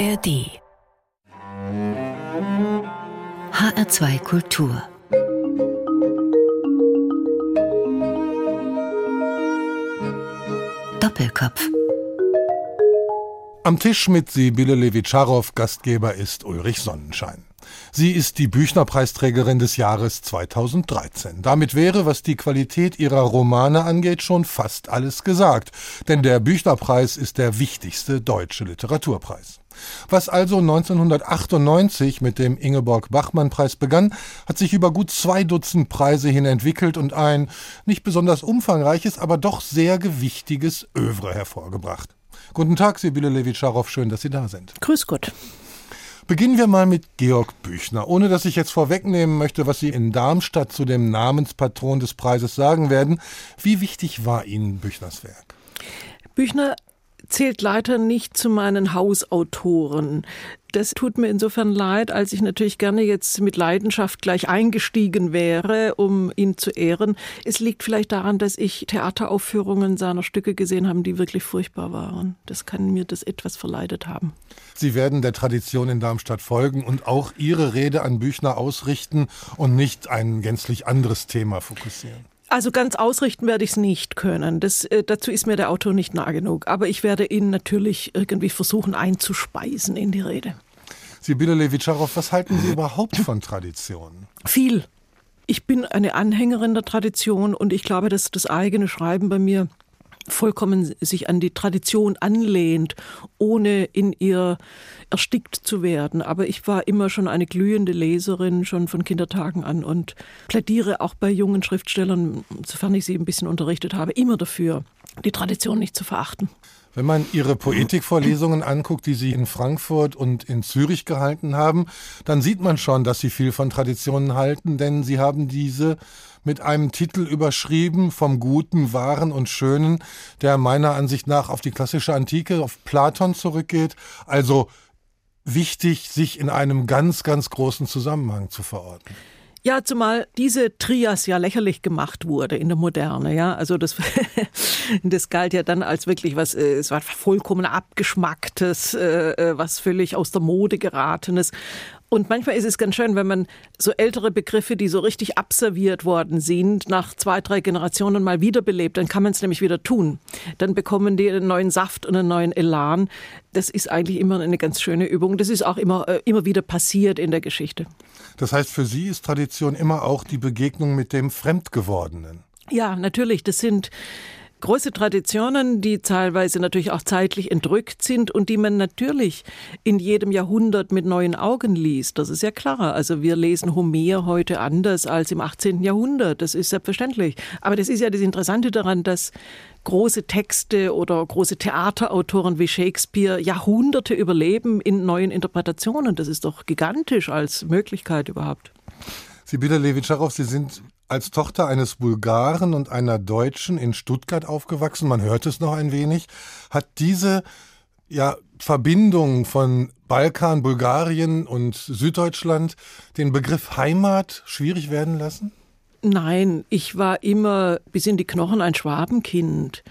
ARD HR2 Kultur Doppelkopf Am Tisch mit Sibylle Levitscharow, Gastgeber ist Ulrich Sonnenschein. Sie ist die Büchnerpreisträgerin des Jahres 2013. Damit wäre, was die Qualität ihrer Romane angeht, schon fast alles gesagt. Denn der Büchnerpreis ist der wichtigste deutsche Literaturpreis. Was also 1998 mit dem Ingeborg-Bachmann-Preis begann, hat sich über gut zwei Dutzend Preise hin entwickelt und ein nicht besonders umfangreiches, aber doch sehr gewichtiges Övre hervorgebracht. Guten Tag, Sibylle Levitscharow, schön, dass Sie da sind. Grüß Gott. Beginnen wir mal mit Georg Büchner, ohne dass ich jetzt vorwegnehmen möchte, was Sie in Darmstadt zu dem Namenspatron des Preises sagen werden. Wie wichtig war Ihnen Büchners Werk? Büchner zählt leider nicht zu meinen Hausautoren. Das tut mir insofern leid, als ich natürlich gerne jetzt mit Leidenschaft gleich eingestiegen wäre, um ihn zu ehren. Es liegt vielleicht daran, dass ich Theateraufführungen seiner Stücke gesehen habe, die wirklich furchtbar waren. Das kann mir das etwas verleidet haben. Sie werden der Tradition in Darmstadt folgen und auch Ihre Rede an Büchner ausrichten und nicht ein gänzlich anderes Thema fokussieren. Also ganz ausrichten werde ich es nicht können. Das, äh, dazu ist mir der Autor nicht nah genug. Aber ich werde ihn natürlich irgendwie versuchen einzuspeisen in die Rede. Sibylle Levitscharow, was halten Sie überhaupt von Traditionen? Viel. Ich bin eine Anhängerin der Tradition und ich glaube, dass das eigene Schreiben bei mir vollkommen sich an die Tradition anlehnt, ohne in ihr erstickt zu werden. Aber ich war immer schon eine glühende Leserin, schon von Kindertagen an und plädiere auch bei jungen Schriftstellern, sofern ich sie ein bisschen unterrichtet habe, immer dafür, die Tradition nicht zu verachten. Wenn man Ihre Poetikvorlesungen anguckt, die Sie in Frankfurt und in Zürich gehalten haben, dann sieht man schon, dass Sie viel von Traditionen halten, denn Sie haben diese mit einem Titel überschrieben vom Guten, Wahren und Schönen, der meiner Ansicht nach auf die klassische Antike, auf Platon zurückgeht. Also wichtig, sich in einem ganz, ganz großen Zusammenhang zu verorten. Ja, zumal diese Trias ja lächerlich gemacht wurde in der Moderne, ja. Also das, das galt ja dann als wirklich was, äh, es war vollkommen abgeschmacktes, äh, äh, was völlig aus der Mode geratenes. Und manchmal ist es ganz schön, wenn man so ältere Begriffe, die so richtig abserviert worden sind, nach zwei, drei Generationen mal wiederbelebt, dann kann man es nämlich wieder tun. Dann bekommen die einen neuen Saft und einen neuen Elan. Das ist eigentlich immer eine ganz schöne Übung. Das ist auch immer, immer wieder passiert in der Geschichte. Das heißt, für Sie ist Tradition immer auch die Begegnung mit dem Fremdgewordenen. Ja, natürlich. Das sind große Traditionen, die teilweise natürlich auch zeitlich entrückt sind und die man natürlich in jedem Jahrhundert mit neuen Augen liest. Das ist ja klar. Also wir lesen Homer heute anders als im 18. Jahrhundert. Das ist selbstverständlich. Aber das ist ja das Interessante daran, dass große Texte oder große Theaterautoren wie Shakespeare Jahrhunderte überleben in neuen Interpretationen. Das ist doch gigantisch als Möglichkeit überhaupt. Sibylle Levitscharow, Sie sind als Tochter eines Bulgaren und einer Deutschen in Stuttgart aufgewachsen. Man hört es noch ein wenig. Hat diese ja, Verbindung von Balkan, Bulgarien und Süddeutschland den Begriff Heimat schwierig werden lassen? Nein, ich war immer bis in die Knochen ein Schwabenkind.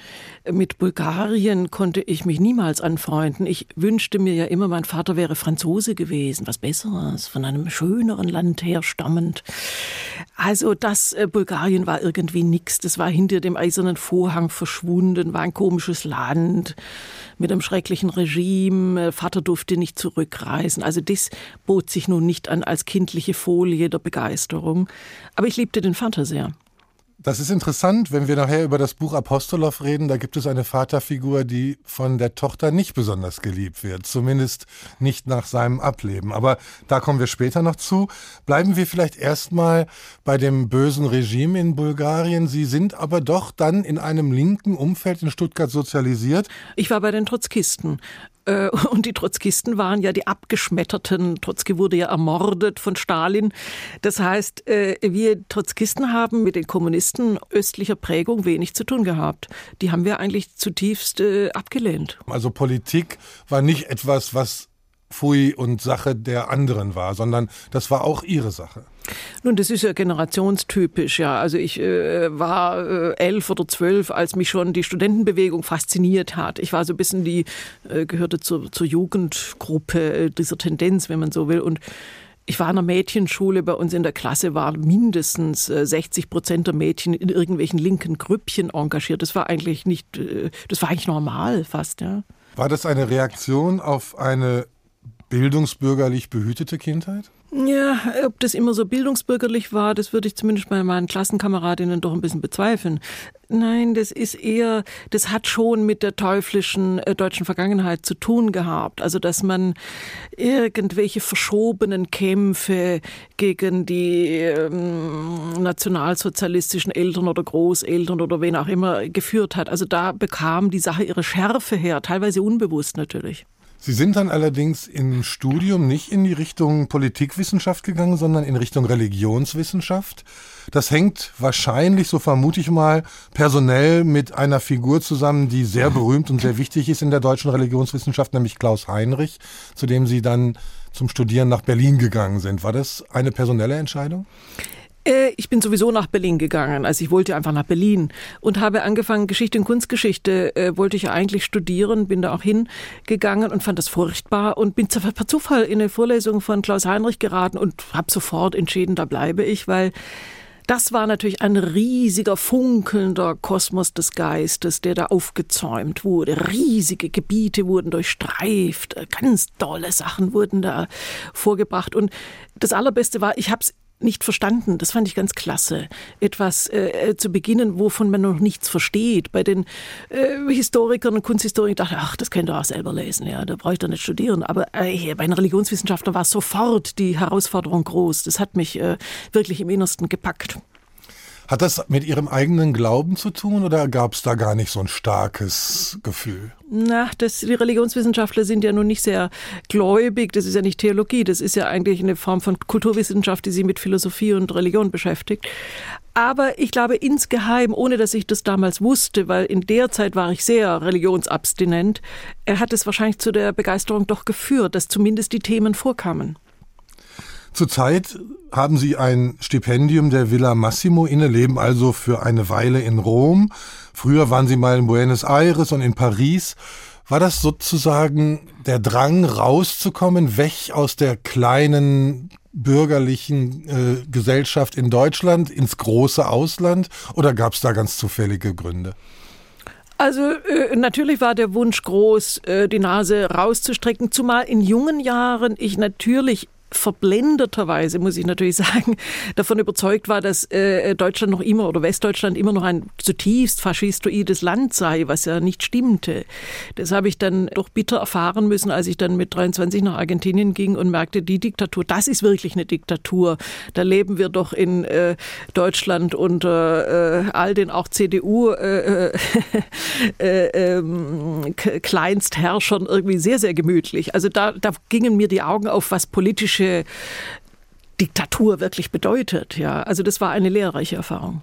Mit Bulgarien konnte ich mich niemals anfreunden. Ich wünschte mir ja immer, mein Vater wäre Franzose gewesen, was Besseres, von einem schöneren Land herstammend. Also das äh, Bulgarien war irgendwie nix. Das war hinter dem eisernen Vorhang verschwunden, war ein komisches Land mit einem schrecklichen Regime. Vater durfte nicht zurückreisen. Also das bot sich nun nicht an als kindliche Folie der Begeisterung. Aber ich liebte den Vater sehr. Das ist interessant, wenn wir nachher über das Buch Apostolow reden, da gibt es eine Vaterfigur, die von der Tochter nicht besonders geliebt wird, zumindest nicht nach seinem Ableben. Aber da kommen wir später noch zu. Bleiben wir vielleicht erstmal bei dem bösen Regime in Bulgarien. Sie sind aber doch dann in einem linken Umfeld in Stuttgart sozialisiert. Ich war bei den Trotzkisten. Äh, und die Trotzkisten waren ja die abgeschmetterten. Trotzki wurde ja ermordet von Stalin. Das heißt, äh, wir Trotzkisten haben mit den Kommunisten östlicher Prägung wenig zu tun gehabt. Die haben wir eigentlich zutiefst äh, abgelehnt. Also Politik war nicht etwas, was Pfui und Sache der anderen war, sondern das war auch ihre Sache. Nun, das ist ja generationstypisch, ja. Also ich äh, war äh, elf oder zwölf, als mich schon die Studentenbewegung fasziniert hat. Ich war so ein bisschen die, äh, gehörte zur, zur Jugendgruppe äh, dieser Tendenz, wenn man so will. Und ich war in einer Mädchenschule, bei uns in der Klasse waren mindestens 60 äh, Prozent der Mädchen in irgendwelchen linken Grüppchen engagiert. Das war eigentlich nicht, äh, das war eigentlich normal fast, ja. War das eine Reaktion auf eine bildungsbürgerlich behütete Kindheit? Ja, ob das immer so bildungsbürgerlich war, das würde ich zumindest bei meinen Klassenkameradinnen doch ein bisschen bezweifeln. Nein, das ist eher, das hat schon mit der teuflischen äh, deutschen Vergangenheit zu tun gehabt. Also, dass man irgendwelche verschobenen Kämpfe gegen die ähm, nationalsozialistischen Eltern oder Großeltern oder wen auch immer geführt hat. Also, da bekam die Sache ihre Schärfe her, teilweise unbewusst natürlich. Sie sind dann allerdings im Studium nicht in die Richtung Politikwissenschaft gegangen, sondern in Richtung Religionswissenschaft. Das hängt wahrscheinlich, so vermute ich mal, personell mit einer Figur zusammen, die sehr berühmt und sehr wichtig ist in der deutschen Religionswissenschaft, nämlich Klaus Heinrich, zu dem Sie dann zum Studieren nach Berlin gegangen sind. War das eine personelle Entscheidung? Äh, ich bin sowieso nach Berlin gegangen. Also ich wollte einfach nach Berlin und habe angefangen, Geschichte und Kunstgeschichte äh, wollte ich ja eigentlich studieren, bin da auch hingegangen und fand das furchtbar und bin per Zufall in eine Vorlesung von Klaus Heinrich geraten und habe sofort entschieden, da bleibe ich, weil das war natürlich ein riesiger, funkelnder Kosmos des Geistes, der da aufgezäumt wurde. Riesige Gebiete wurden durchstreift, ganz tolle Sachen wurden da vorgebracht. Und das Allerbeste war, ich habe es nicht verstanden. Das fand ich ganz klasse. Etwas äh, zu beginnen, wovon man noch nichts versteht. Bei den äh, Historikern und Kunsthistorikern dachte ich, ach, das könnt ihr auch selber lesen, ja, da brauche ich doch nicht studieren. Aber äh, bei den Religionswissenschaftlern war sofort die Herausforderung groß. Das hat mich äh, wirklich im Innersten gepackt. Hat das mit Ihrem eigenen Glauben zu tun oder gab es da gar nicht so ein starkes Gefühl? Na, das, die Religionswissenschaftler sind ja nun nicht sehr gläubig. Das ist ja nicht Theologie. Das ist ja eigentlich eine Form von Kulturwissenschaft, die sich mit Philosophie und Religion beschäftigt. Aber ich glaube insgeheim, ohne dass ich das damals wusste, weil in der Zeit war ich sehr religionsabstinent, er hat es wahrscheinlich zu der Begeisterung doch geführt, dass zumindest die Themen vorkamen. Zurzeit haben Sie ein Stipendium der Villa Massimo inne, leben also für eine Weile in Rom. Früher waren Sie mal in Buenos Aires und in Paris. War das sozusagen der Drang, rauszukommen, weg aus der kleinen bürgerlichen äh, Gesellschaft in Deutschland ins große Ausland oder gab es da ganz zufällige Gründe? Also äh, natürlich war der Wunsch groß, äh, die Nase rauszustrecken, zumal in jungen Jahren ich natürlich verblendeterweise, muss ich natürlich sagen, davon überzeugt war, dass äh, Deutschland noch immer oder Westdeutschland immer noch ein zutiefst faschistoides Land sei, was ja nicht stimmte. Das habe ich dann doch bitter erfahren müssen, als ich dann mit 23 nach Argentinien ging und merkte, die Diktatur, das ist wirklich eine Diktatur. Da leben wir doch in äh, Deutschland unter äh, all den auch CDU äh, äh, äh, ähm, Kleinstherrschern irgendwie sehr, sehr gemütlich. Also da, da gingen mir die Augen auf, was politische politische Diktatur wirklich bedeutet. Ja, also das war eine lehrreiche Erfahrung.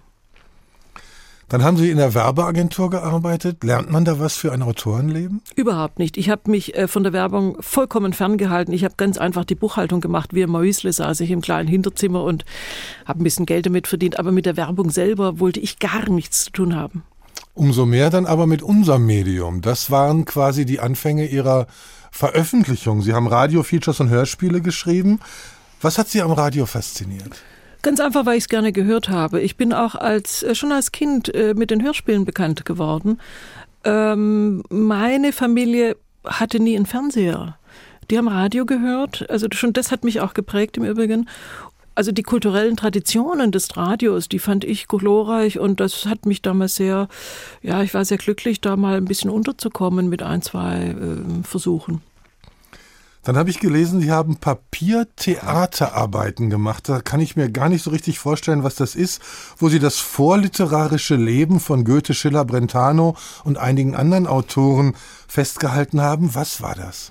Dann haben Sie in der Werbeagentur gearbeitet. Lernt man da was für ein Autorenleben? Überhaupt nicht. Ich habe mich äh, von der Werbung vollkommen ferngehalten. Ich habe ganz einfach die Buchhaltung gemacht. Wie ein Mäusle saß ich im kleinen Hinterzimmer und habe ein bisschen Geld damit verdient. Aber mit der Werbung selber wollte ich gar nichts zu tun haben. Umso mehr dann aber mit unserem Medium. Das waren quasi die Anfänge Ihrer Veröffentlichung. Sie haben Radio-Features und Hörspiele geschrieben. Was hat Sie am Radio fasziniert? Ganz einfach, weil ich es gerne gehört habe. Ich bin auch als äh, schon als Kind äh, mit den Hörspielen bekannt geworden. Ähm, meine Familie hatte nie einen Fernseher. Die haben Radio gehört. Also schon das hat mich auch geprägt im Übrigen. Also die kulturellen Traditionen des Radios, die fand ich glorreich und das hat mich damals sehr, ja, ich war sehr glücklich, da mal ein bisschen unterzukommen mit ein, zwei äh, Versuchen. Dann habe ich gelesen, Sie haben Papiertheaterarbeiten gemacht. Da kann ich mir gar nicht so richtig vorstellen, was das ist, wo Sie das vorliterarische Leben von Goethe, Schiller, Brentano und einigen anderen Autoren festgehalten haben. Was war das?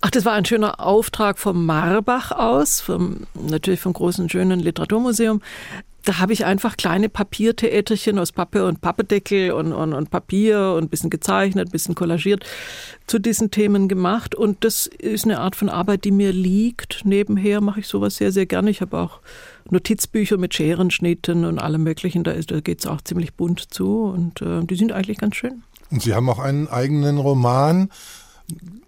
Ach, das war ein schöner Auftrag vom Marbach aus, vom, natürlich vom großen, schönen Literaturmuseum. Da habe ich einfach kleine Papiertheaterchen aus Pappe und Pappedeckel und, und, und Papier und ein bisschen gezeichnet, ein bisschen kollagiert zu diesen Themen gemacht. Und das ist eine Art von Arbeit, die mir liegt. Nebenher mache ich sowas sehr, sehr gerne. Ich habe auch Notizbücher mit Scherenschnitten und allem Möglichen. Da, da geht es auch ziemlich bunt zu und äh, die sind eigentlich ganz schön. Und Sie haben auch einen eigenen Roman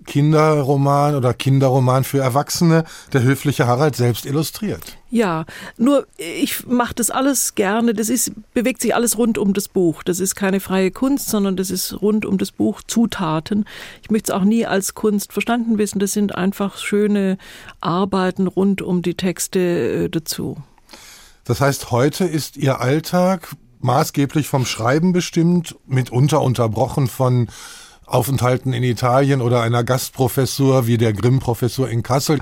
Kinderroman oder Kinderroman für Erwachsene, der höfliche Harald selbst illustriert. Ja, nur ich mache das alles gerne. Das ist, bewegt sich alles rund um das Buch. Das ist keine freie Kunst, sondern das ist rund um das Buch Zutaten. Ich möchte es auch nie als Kunst verstanden wissen. Das sind einfach schöne Arbeiten rund um die Texte äh, dazu. Das heißt, heute ist Ihr Alltag maßgeblich vom Schreiben bestimmt, mitunter unterbrochen von Aufenthalten in Italien oder einer Gastprofessur wie der Grimm-Professur in Kassel.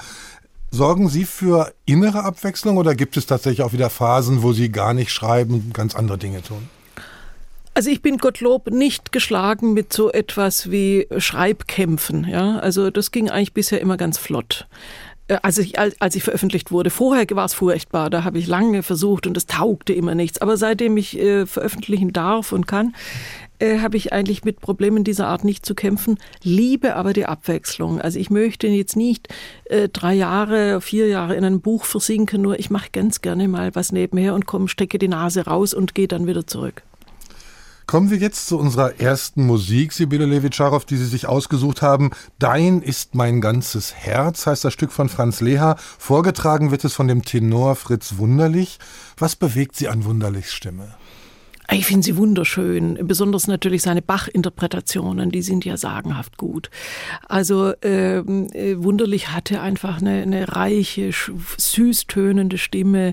Sorgen Sie für innere Abwechslung oder gibt es tatsächlich auch wieder Phasen, wo Sie gar nicht schreiben und ganz andere Dinge tun? Also ich bin Gottlob nicht geschlagen mit so etwas wie Schreibkämpfen. Ja, also das ging eigentlich bisher immer ganz flott. Äh, als ich, als ich veröffentlicht wurde. Vorher war es furchtbar, da habe ich lange versucht und es taugte immer nichts. Aber seitdem ich äh, veröffentlichen darf und kann, äh, habe ich eigentlich mit Problemen dieser Art nicht zu kämpfen, liebe aber die Abwechslung. Also ich möchte jetzt nicht äh, drei Jahre, vier Jahre in einem Buch versinken, nur ich mache ganz gerne mal was nebenher und komme, stecke die Nase raus und gehe dann wieder zurück. Kommen wir jetzt zu unserer ersten Musik, Sibylle Levitscharow, die Sie sich ausgesucht haben. Dein ist mein ganzes Herz heißt das Stück von Franz Leha. Vorgetragen wird es von dem Tenor Fritz Wunderlich. Was bewegt Sie an Wunderlichs Stimme? Ich finde sie wunderschön, besonders natürlich seine Bach-Interpretationen, die sind ja sagenhaft gut. Also ähm, äh, Wunderlich hatte einfach eine, eine reiche, süß tönende Stimme,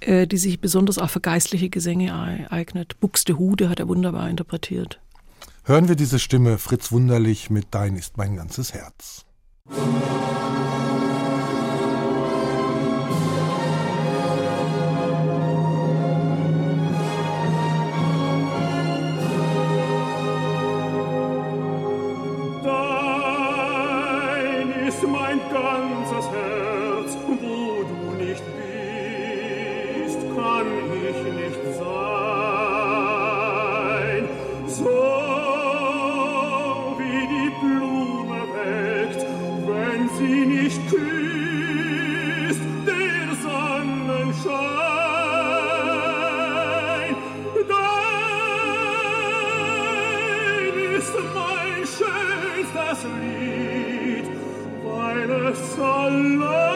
äh, die sich besonders auch für geistliche Gesänge eignet. Buxtehude hat er wunderbar interpretiert. Hören wir diese Stimme Fritz Wunderlich mit Dein ist mein ganzes Herz. Musik follow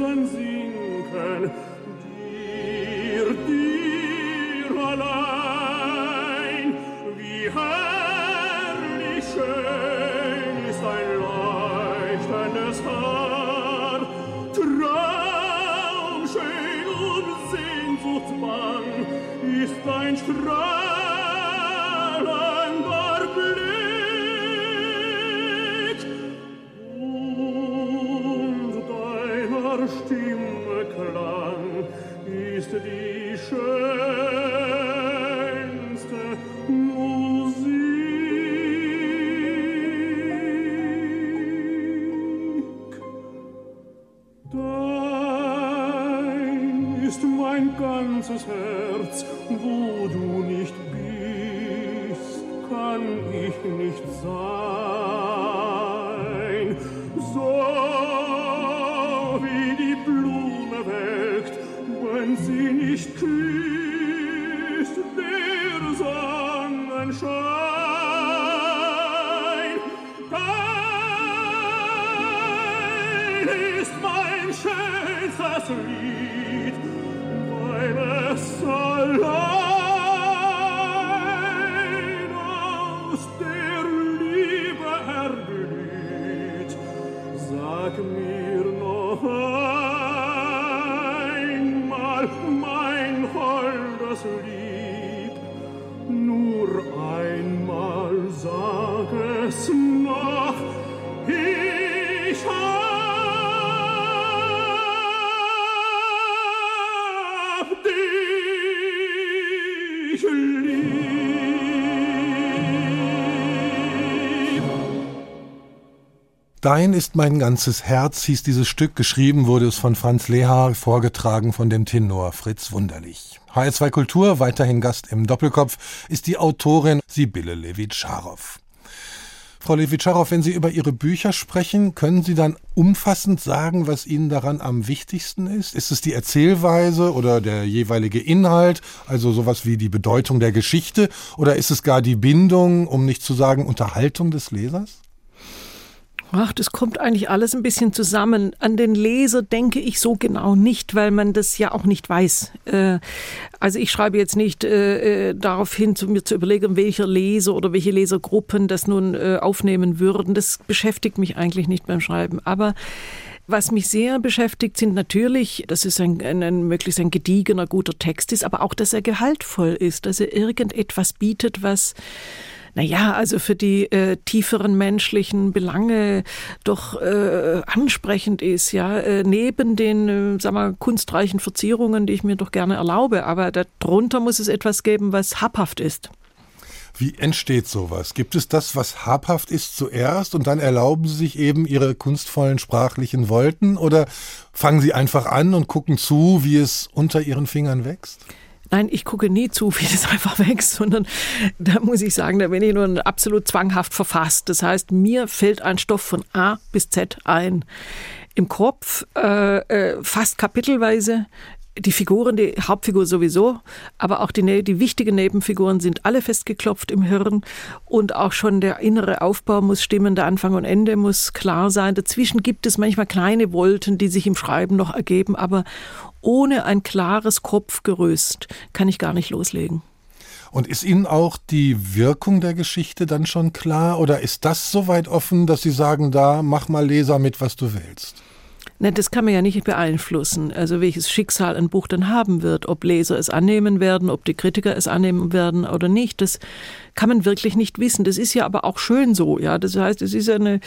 sun schönstes Lied, weil es allein Dein ist mein ganzes Herz hieß dieses Stück, geschrieben wurde es von Franz Lehar, vorgetragen von dem Tenor Fritz Wunderlich. HR2 Kultur, weiterhin Gast im Doppelkopf, ist die Autorin Sibylle Levitscharow. Frau Levitscharow, wenn Sie über Ihre Bücher sprechen, können Sie dann umfassend sagen, was Ihnen daran am wichtigsten ist? Ist es die Erzählweise oder der jeweilige Inhalt, also sowas wie die Bedeutung der Geschichte, oder ist es gar die Bindung, um nicht zu sagen Unterhaltung des Lesers? Ach, das kommt eigentlich alles ein bisschen zusammen. An den Leser denke ich so genau nicht, weil man das ja auch nicht weiß. Äh, also ich schreibe jetzt nicht äh, äh, darauf hin, mir zu überlegen, welcher Leser oder welche Lesergruppen das nun aufnehmen würden. Das beschäftigt mich eigentlich nicht beim Schreiben. Aber was mich sehr beschäftigt, sind natürlich, dass es ein, ein, ein, möglichst ein gediegener, guter Text ist, aber auch, dass er gehaltvoll ist, dass er irgendetwas bietet, was naja, also für die äh, tieferen menschlichen Belange doch äh, ansprechend ist, ja, äh, neben den, äh, sag mal, kunstreichen Verzierungen, die ich mir doch gerne erlaube, aber darunter muss es etwas geben, was habhaft ist. Wie entsteht sowas? Gibt es das, was habhaft ist, zuerst und dann erlauben Sie sich eben Ihre kunstvollen sprachlichen Wolken oder fangen Sie einfach an und gucken zu, wie es unter Ihren Fingern wächst? Nein, ich gucke nie zu, wie das einfach wächst, sondern da muss ich sagen, da bin ich nur absolut zwanghaft verfasst. Das heißt, mir fällt ein Stoff von A bis Z ein. Im Kopf äh, äh, fast kapitelweise. Die Figuren, die Hauptfigur sowieso, aber auch die, die wichtigen Nebenfiguren sind alle festgeklopft im Hirn und auch schon der innere Aufbau muss stimmen, der Anfang und Ende muss klar sein. Dazwischen gibt es manchmal kleine Wolten, die sich im Schreiben noch ergeben, aber ohne ein klares Kopfgerüst kann ich gar nicht loslegen. Und ist Ihnen auch die Wirkung der Geschichte dann schon klar oder ist das so weit offen, dass Sie sagen, da mach mal Leser mit, was du willst? Ne, das kann man ja nicht beeinflussen. Also welches Schicksal ein Buch dann haben wird, ob Leser es annehmen werden, ob die Kritiker es annehmen werden oder nicht, das kann man wirklich nicht wissen. Das ist ja aber auch schön so, ja. Das heißt, es ist eine,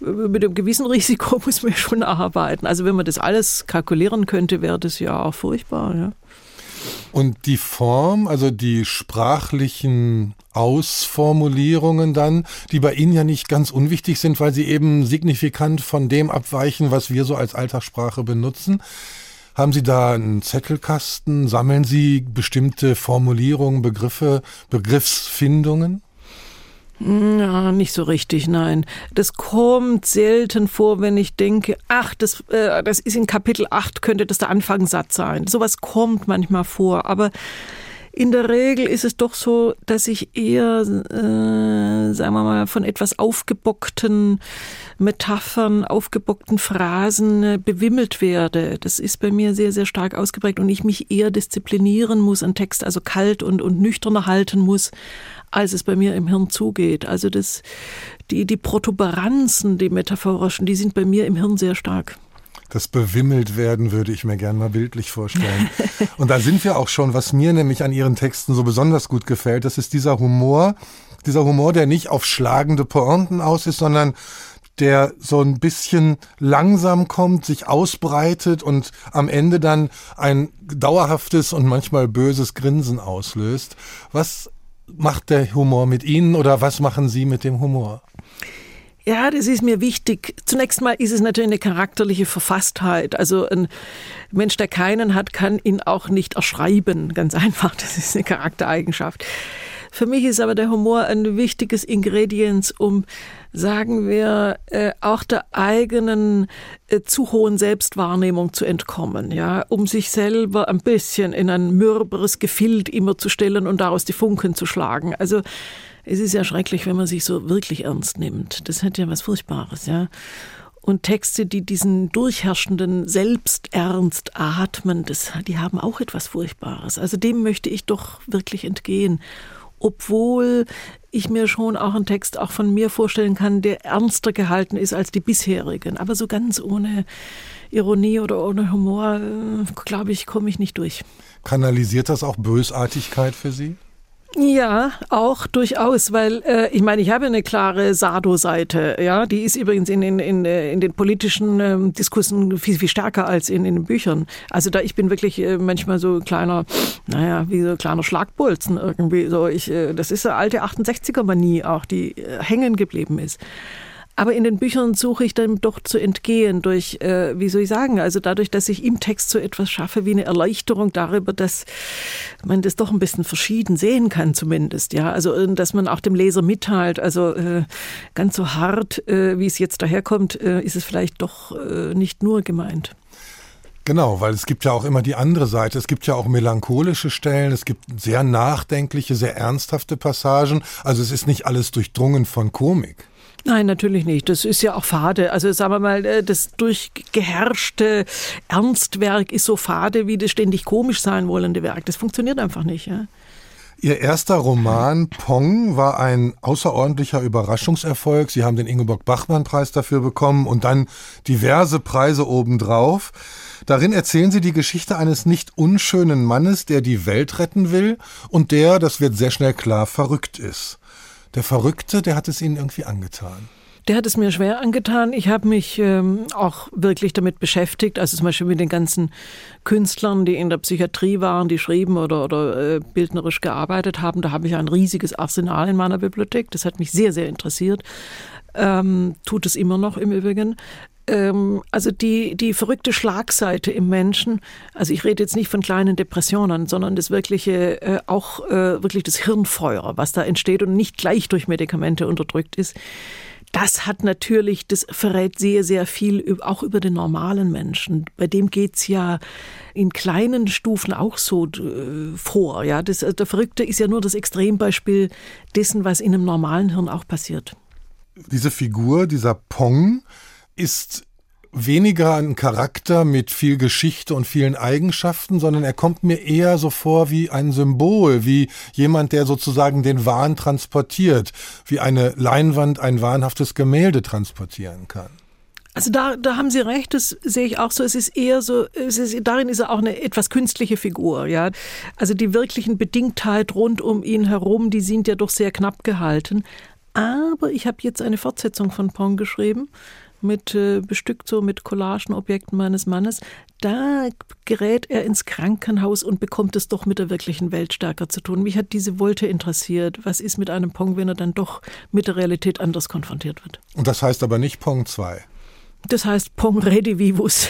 mit einem gewissen Risiko muss man schon arbeiten. Also wenn man das alles kalkulieren könnte, wäre das ja auch furchtbar, ja. Und die Form, also die sprachlichen Ausformulierungen dann, die bei Ihnen ja nicht ganz unwichtig sind, weil sie eben signifikant von dem abweichen, was wir so als Alltagssprache benutzen. Haben Sie da einen Zettelkasten? Sammeln Sie bestimmte Formulierungen, Begriffe, Begriffsfindungen? Ja, nicht so richtig, nein. Das kommt selten vor, wenn ich denke, ach, das, äh, das ist in Kapitel 8, könnte das der Anfangssatz sein. Sowas kommt manchmal vor, aber in der Regel ist es doch so, dass ich eher, äh, sagen wir mal, von etwas aufgebockten Metaphern, aufgebockten Phrasen äh, bewimmelt werde. Das ist bei mir sehr, sehr stark ausgeprägt und ich mich eher disziplinieren muss, einen Text also kalt und, und nüchterner halten muss, als es bei mir im Hirn zugeht. Also das, die, die Protuberanzen, die metaphorischen, die sind bei mir im Hirn sehr stark. Das bewimmelt werden würde ich mir gerne mal bildlich vorstellen. Und da sind wir auch schon, was mir nämlich an Ihren Texten so besonders gut gefällt, das ist dieser Humor, dieser Humor, der nicht auf schlagende Pointen aus ist, sondern der so ein bisschen langsam kommt, sich ausbreitet und am Ende dann ein dauerhaftes und manchmal böses Grinsen auslöst. Was macht der Humor mit Ihnen oder was machen Sie mit dem Humor? Ja, das ist mir wichtig. Zunächst mal ist es natürlich eine charakterliche Verfasstheit. Also ein Mensch, der keinen hat, kann ihn auch nicht erschreiben. Ganz einfach. Das ist eine Charaktereigenschaft. Für mich ist aber der Humor ein wichtiges Ingredienz, um, sagen wir, äh, auch der eigenen äh, zu hohen Selbstwahrnehmung zu entkommen, ja, um sich selber ein bisschen in ein mürberes Gefild immer zu stellen und daraus die Funken zu schlagen. Also es ist ja schrecklich, wenn man sich so wirklich ernst nimmt. Das hat ja was Furchtbares, ja. Und Texte, die diesen durchherrschenden Selbsternst atmen, das, die haben auch etwas Furchtbares. Also dem möchte ich doch wirklich entgehen obwohl ich mir schon auch einen Text auch von mir vorstellen kann, der ernster gehalten ist als die bisherigen. Aber so ganz ohne Ironie oder ohne Humor, äh, glaube ich, komme ich nicht durch. Kanalisiert das auch Bösartigkeit für Sie? Ja, auch durchaus, weil äh, ich meine, ich habe eine klare Sado-Seite, ja, die ist übrigens in, in, in, in den politischen ähm, Diskursen viel, viel stärker als in, in den Büchern. Also da ich bin wirklich äh, manchmal so kleiner, naja, wie so kleiner Schlagbolzen irgendwie. So ich, äh, das ist eine alte 68er-Manie auch, die äh, hängen geblieben ist. Aber in den Büchern suche ich dann doch zu entgehen durch, äh, wie soll ich sagen, also dadurch, dass ich im Text so etwas schaffe wie eine Erleichterung darüber, dass man das doch ein bisschen verschieden sehen kann zumindest. Ja, also äh, dass man auch dem Leser mitteilt, also äh, ganz so hart, äh, wie es jetzt daherkommt, äh, ist es vielleicht doch äh, nicht nur gemeint. Genau, weil es gibt ja auch immer die andere Seite. Es gibt ja auch melancholische Stellen, es gibt sehr nachdenkliche, sehr ernsthafte Passagen. Also es ist nicht alles durchdrungen von Komik. Nein, natürlich nicht. Das ist ja auch fade. Also sagen wir mal, äh, das durchgeherrschte Ernstwerk ist so fade wie das ständig komisch sein wollende Werk. Das funktioniert einfach nicht. Ja. Ihr erster Roman Pong war ein außerordentlicher Überraschungserfolg. Sie haben den Ingeborg-Bachmann-Preis dafür bekommen und dann diverse Preise obendrauf. Darin erzählen Sie die Geschichte eines nicht unschönen Mannes, der die Welt retten will und der, das wird sehr schnell klar, verrückt ist. Der Verrückte, der hat es Ihnen irgendwie angetan. Der hat es mir schwer angetan. Ich habe mich ähm, auch wirklich damit beschäftigt, also zum Beispiel mit den ganzen Künstlern, die in der Psychiatrie waren, die schrieben oder, oder äh, bildnerisch gearbeitet haben. Da habe ich ein riesiges Arsenal in meiner Bibliothek. Das hat mich sehr, sehr interessiert. Ähm, tut es immer noch im Übrigen ähm, also die, die verrückte Schlagseite im Menschen, also ich rede jetzt nicht von kleinen Depressionen, sondern das wirkliche, äh, auch äh, wirklich das Hirnfeuer, was da entsteht und nicht gleich durch Medikamente unterdrückt ist, das hat natürlich, das verrät sehr, sehr viel auch über den normalen Menschen. Bei dem geht's ja in kleinen Stufen auch so äh, vor. Ja, das, der Verrückte ist ja nur das Extrembeispiel dessen, was in einem normalen Hirn auch passiert. Diese Figur, dieser Pong, ist weniger ein Charakter mit viel Geschichte und vielen Eigenschaften, sondern er kommt mir eher so vor wie ein Symbol, wie jemand, der sozusagen den Wahn transportiert, wie eine Leinwand ein wahnhaftes Gemälde transportieren kann. Also da, da haben Sie recht, das sehe ich auch so. Es ist eher so, es ist, darin ist er auch eine etwas künstliche Figur, ja. Also die wirklichen Bedingtheit rund um ihn herum, die sind ja doch sehr knapp gehalten. Aber ich habe jetzt eine Fortsetzung von Pong geschrieben mit äh, bestückt so mit Collagenobjekten meines Mannes, da gerät er ins Krankenhaus und bekommt es doch mit der wirklichen Welt stärker zu tun. Mich hat diese Wolte interessiert. Was ist mit einem Pong, wenn er dann doch mit der Realität anders konfrontiert wird? Und das heißt aber nicht Pong 2. Das heißt Pong Redivivus.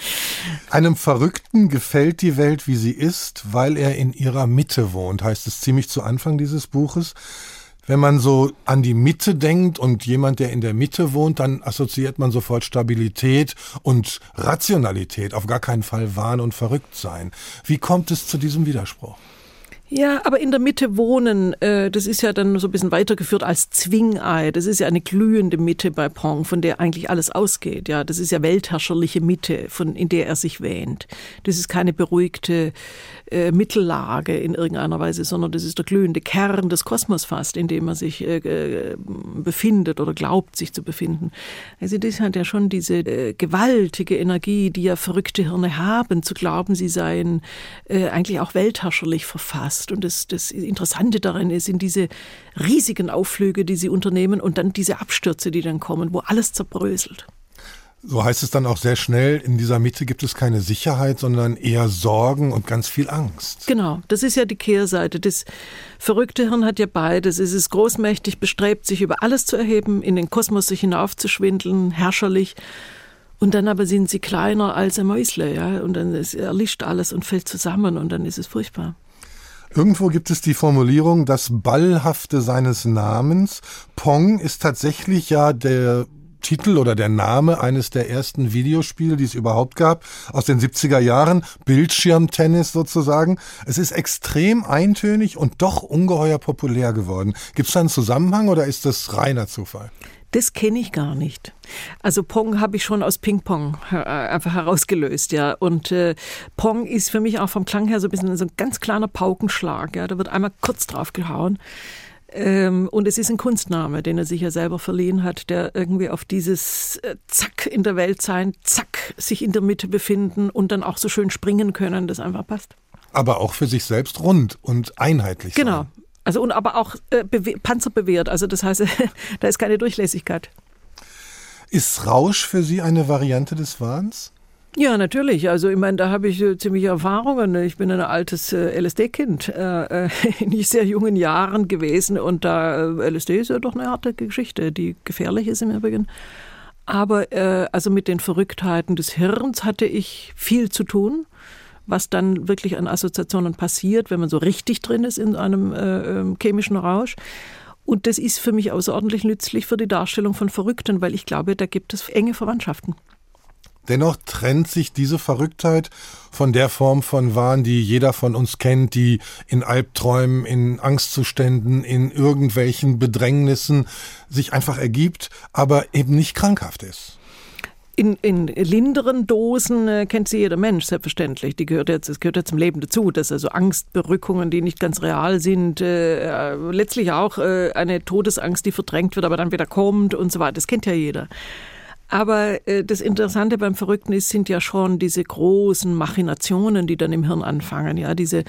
Einem Verrückten gefällt die Welt, wie sie ist, weil er in ihrer Mitte wohnt, heißt es ziemlich zu Anfang dieses Buches. Wenn man so an die Mitte denkt und jemand, der in der Mitte wohnt, dann assoziiert man sofort Stabilität und Rationalität, auf gar keinen Fall Wahn und Verrücktsein. Wie kommt es zu diesem Widerspruch? Ja, aber in der Mitte wohnen, äh, das ist ja dann so ein bisschen weitergeführt als Zwingei. Das ist ja eine glühende Mitte bei Pong, von der eigentlich alles ausgeht. Ja, das ist ja weltherrscherliche Mitte, von in der er sich wähnt. Das ist keine beruhigte äh, Mittellage in irgendeiner Weise, sondern das ist der glühende Kern des Kosmos fast, in dem er sich äh, äh, befindet oder glaubt, sich zu befinden. Also das hat ja schon diese äh, gewaltige Energie, die ja verrückte Hirne haben, zu glauben, sie seien äh, eigentlich auch weltherrscherlich verfasst. Und das, das Interessante daran ist, in diese riesigen Aufflüge, die sie unternehmen und dann diese Abstürze, die dann kommen, wo alles zerbröselt. So heißt es dann auch sehr schnell, in dieser Mitte gibt es keine Sicherheit, sondern eher Sorgen und ganz viel Angst. Genau, das ist ja die Kehrseite. Das verrückte Hirn hat ja beides. Es ist großmächtig, bestrebt sich über alles zu erheben, in den Kosmos sich hinaufzuschwindeln, herrscherlich. Und dann aber sind sie kleiner als ein Mäusle, ja, und dann erlischt alles und fällt zusammen und dann ist es furchtbar. Irgendwo gibt es die Formulierung, das Ballhafte seines Namens. Pong ist tatsächlich ja der Titel oder der Name eines der ersten Videospiele, die es überhaupt gab, aus den 70er Jahren, Bildschirmtennis sozusagen. Es ist extrem eintönig und doch ungeheuer populär geworden. Gibt es da einen Zusammenhang oder ist das reiner Zufall? Das kenne ich gar nicht. Also Pong habe ich schon aus Ping-Pong äh, einfach herausgelöst, ja. Und äh, Pong ist für mich auch vom Klang her so ein bisschen so ein ganz kleiner Paukenschlag, ja. Da wird einmal kurz drauf gehauen. Ähm, und es ist ein Kunstname, den er sich ja selber verliehen hat, der irgendwie auf dieses äh, Zack in der Welt sein, Zack sich in der Mitte befinden und dann auch so schön springen können, das einfach passt. Aber auch für sich selbst rund und einheitlich. Genau. Sein. Also und aber auch äh, panzerbewehrt. Also das heißt, da ist keine Durchlässigkeit. Ist Rausch für Sie eine Variante des Wahns? Ja, natürlich. Also ich meine, da habe ich äh, ziemliche Erfahrungen. Ich bin ein altes äh, LSD-Kind äh, äh in sehr jungen Jahren gewesen und da äh, LSD ist ja doch eine harte Geschichte, die gefährlich ist im Übrigen. Aber äh, also mit den Verrücktheiten des Hirns hatte ich viel zu tun, was dann wirklich an Assoziationen passiert, wenn man so richtig drin ist in einem ähm, chemischen Rausch. Und das ist für mich außerordentlich nützlich für die Darstellung von Verrückten, weil ich glaube, da gibt es enge Verwandtschaften. Dennoch trennt sich diese Verrücktheit von der Form von Wahn, die jeder von uns kennt, die in Albträumen, in Angstzuständen, in irgendwelchen Bedrängnissen sich einfach ergibt, aber eben nicht krankhaft ist. In, in linderen Dosen äh, kennt sie jeder Mensch, selbstverständlich. Die gehört jetzt, das gehört ja zum Leben dazu, dass also Angstberückungen, die nicht ganz real sind, äh, letztlich auch äh, eine Todesangst, die verdrängt wird, aber dann wieder kommt und so weiter. Das kennt ja jeder. Aber äh, das Interessante beim Verrückten ist, sind ja schon diese großen Machinationen, die dann im Hirn anfangen, ja, diese,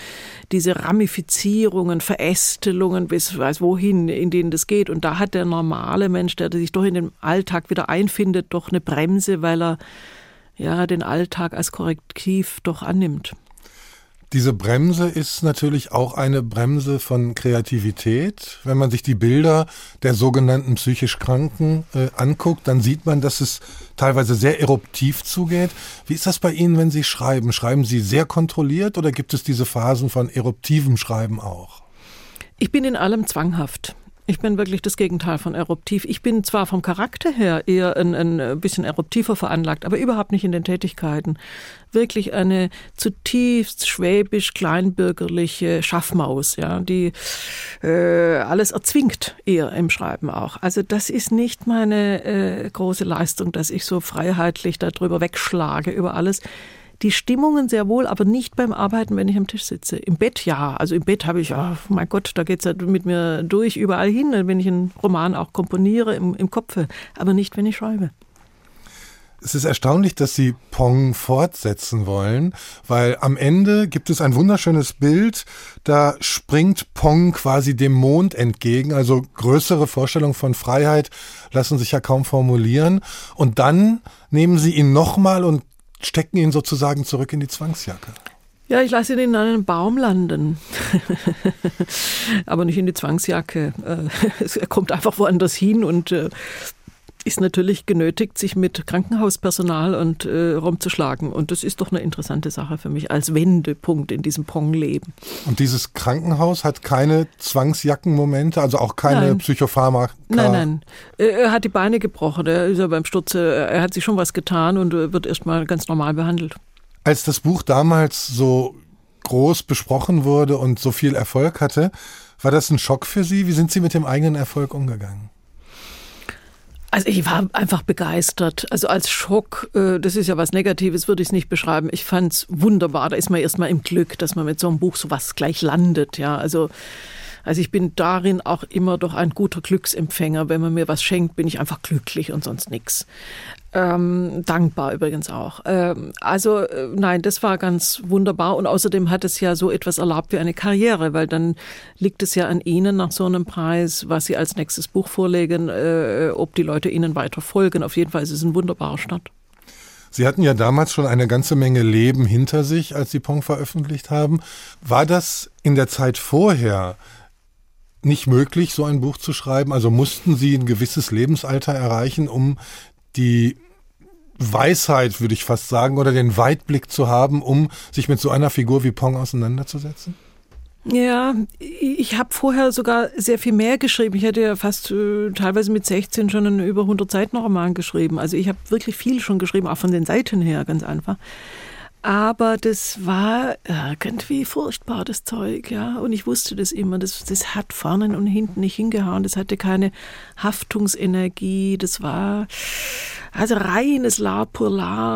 diese Ramifizierungen, Verästelungen, bis weiß wohin, in denen das geht. Und da hat der normale Mensch, der sich doch in den Alltag wieder einfindet, doch eine Bremse, weil er ja den Alltag als Korrektiv doch annimmt. Diese Bremse ist natürlich auch eine Bremse von Kreativität. Wenn man sich die Bilder der sogenannten psychisch Kranken äh, anguckt, dann sieht man, dass es teilweise sehr eruptiv zugeht. Wie ist das bei Ihnen, wenn Sie schreiben? Schreiben Sie sehr kontrolliert oder gibt es diese Phasen von eruptivem Schreiben auch? Ich bin in allem zwanghaft. Ich bin wirklich das Gegenteil von eruptiv. Ich bin zwar vom Charakter her eher ein, ein bisschen eruptiver veranlagt, aber überhaupt nicht in den Tätigkeiten. Wirklich eine zutiefst schwäbisch kleinbürgerliche Schaffmaus, ja, die äh, alles erzwingt eher im Schreiben auch. Also das ist nicht meine äh, große Leistung, dass ich so freiheitlich darüber wegschlage über alles die Stimmungen sehr wohl, aber nicht beim Arbeiten, wenn ich am Tisch sitze. Im Bett ja. Also im Bett habe ich, oh mein Gott, da geht es ja mit mir durch, überall hin, wenn ich einen Roman auch komponiere im, im Kopfe, aber nicht, wenn ich schreibe. Es ist erstaunlich, dass Sie Pong fortsetzen wollen, weil am Ende gibt es ein wunderschönes Bild, da springt Pong quasi dem Mond entgegen, also größere Vorstellungen von Freiheit lassen sich ja kaum formulieren. Und dann nehmen Sie ihn nochmal und stecken ihn sozusagen zurück in die Zwangsjacke. Ja, ich lasse ihn in einen Baum landen. Aber nicht in die Zwangsjacke. Äh, er kommt einfach woanders hin und äh, ist natürlich genötigt, sich mit Krankenhauspersonal und äh, rumzuschlagen. Und das ist doch eine interessante Sache für mich als Wendepunkt in diesem Pong-Leben. Und dieses Krankenhaus hat keine Zwangsjackenmomente, also auch keine nein. Psychopharmaka? Nein, nein. Er hat die Beine gebrochen. Er ist ja beim Sturz, er hat sich schon was getan und wird erstmal ganz normal behandelt. Als das Buch damals so groß besprochen wurde und so viel Erfolg hatte, war das ein Schock für Sie? Wie sind Sie mit dem eigenen Erfolg umgegangen? Also ich war einfach begeistert. Also als Schock, äh, das ist ja was Negatives, würde ich es nicht beschreiben. Ich fand es wunderbar. Da ist man erstmal im Glück, dass man mit so einem Buch sowas gleich landet. Ja, also also ich bin darin auch immer doch ein guter Glücksempfänger. Wenn man mir was schenkt, bin ich einfach glücklich und sonst nichts. Ähm, dankbar übrigens auch. Ähm, also äh, nein, das war ganz wunderbar und außerdem hat es ja so etwas erlaubt wie eine Karriere, weil dann liegt es ja an Ihnen nach so einem Preis, was Sie als nächstes Buch vorlegen, äh, ob die Leute Ihnen weiter folgen. Auf jeden Fall ist es ein wunderbarer Start. Sie hatten ja damals schon eine ganze Menge Leben hinter sich, als Sie Pong veröffentlicht haben. War das in der Zeit vorher nicht möglich, so ein Buch zu schreiben? Also mussten Sie ein gewisses Lebensalter erreichen, um die Weisheit, würde ich fast sagen, oder den Weitblick zu haben, um sich mit so einer Figur wie Pong auseinanderzusetzen? Ja, ich habe vorher sogar sehr viel mehr geschrieben. Ich hätte ja fast äh, teilweise mit 16 schon einen über 100 Seiten Roman geschrieben. Also ich habe wirklich viel schon geschrieben, auch von den Seiten her, ganz einfach. Aber das war irgendwie furchtbar, das Zeug, ja. Und ich wusste das immer. Das, das hat vorne und hinten nicht hingehauen. Das hatte keine Haftungsenergie. Das war also reines La pour.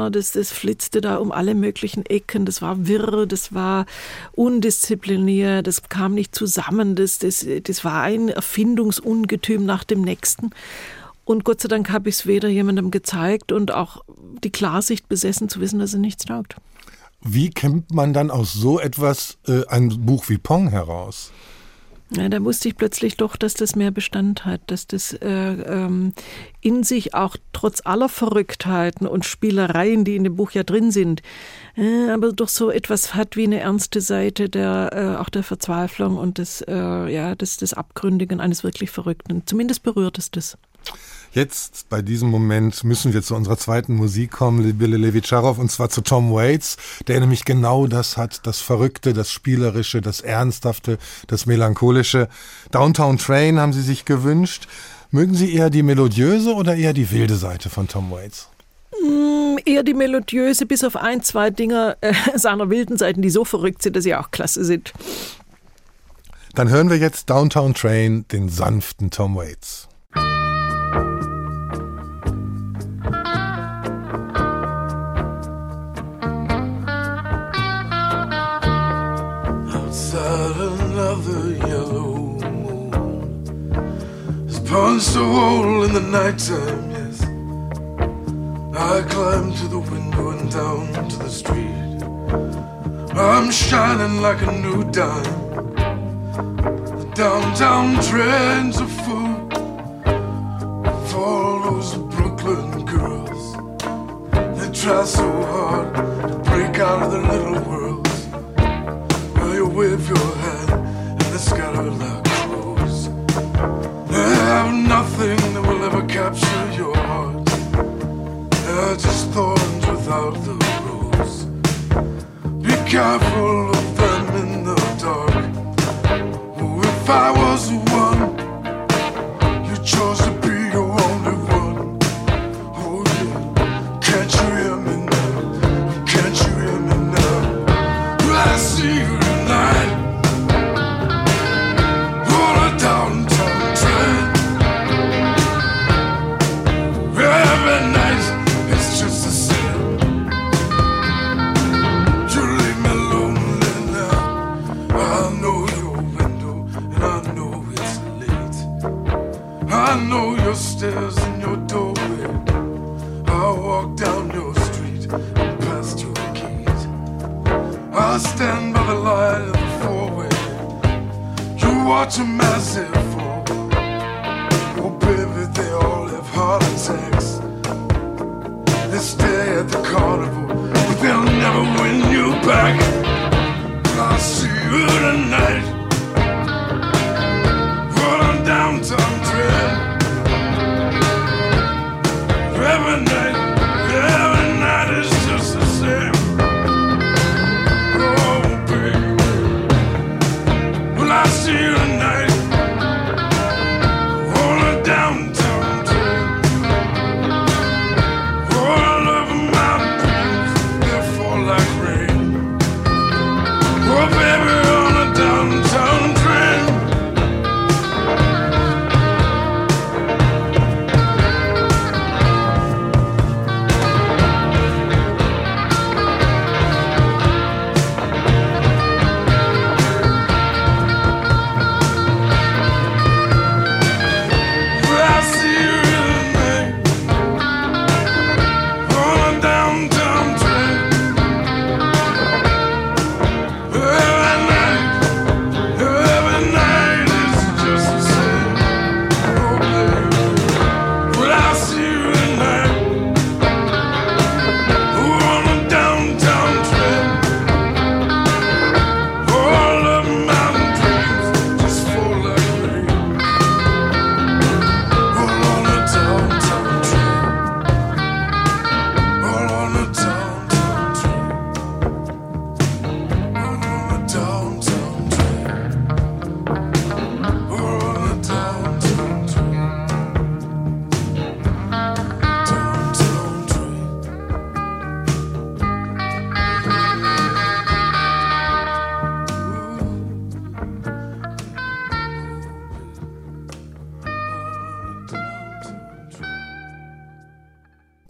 Das, das flitzte da um alle möglichen Ecken. Das war wirr. Das war undiszipliniert. Das kam nicht zusammen. Das, das, das war ein Erfindungsungetüm nach dem nächsten. Und Gott sei Dank habe ich es weder jemandem gezeigt und auch die Klarsicht besessen zu wissen, dass er nichts taugt. Wie kämpft man dann aus so etwas äh, ein Buch wie Pong heraus? Ja, da wusste ich plötzlich doch, dass das mehr Bestand hat, dass das äh, ähm, in sich auch trotz aller Verrücktheiten und Spielereien, die in dem Buch ja drin sind, äh, aber doch so etwas hat wie eine ernste Seite der äh, auch der Verzweiflung und des äh, ja des, des Abgründigen eines wirklich Verrückten. Zumindest berührt es das. Jetzt, bei diesem Moment, müssen wir zu unserer zweiten Musik kommen, Billy Levitscharow, und zwar zu Tom Waits, der nämlich genau das hat, das Verrückte, das Spielerische, das Ernsthafte, das Melancholische. Downtown Train haben Sie sich gewünscht. Mögen Sie eher die melodiöse oder eher die wilde Seite von Tom Waits? Mm, eher die melodiöse, bis auf ein, zwei Dinger äh, seiner wilden Seiten, die so verrückt sind, dass sie auch klasse sind. Dann hören wir jetzt Downtown Train, den sanften Tom Waits. Punched a hole in the nighttime, yes. I climbed to the window and down to the street. I'm shining like a new dime. The downtown trends are full for all those Brooklyn girls. They try so hard to break out of their little worlds. Well, you wave your hand and they scatter like have nothing that will ever capture your heart. They're just thorns without the rose. Be careful of them in the dark. Oh, if I was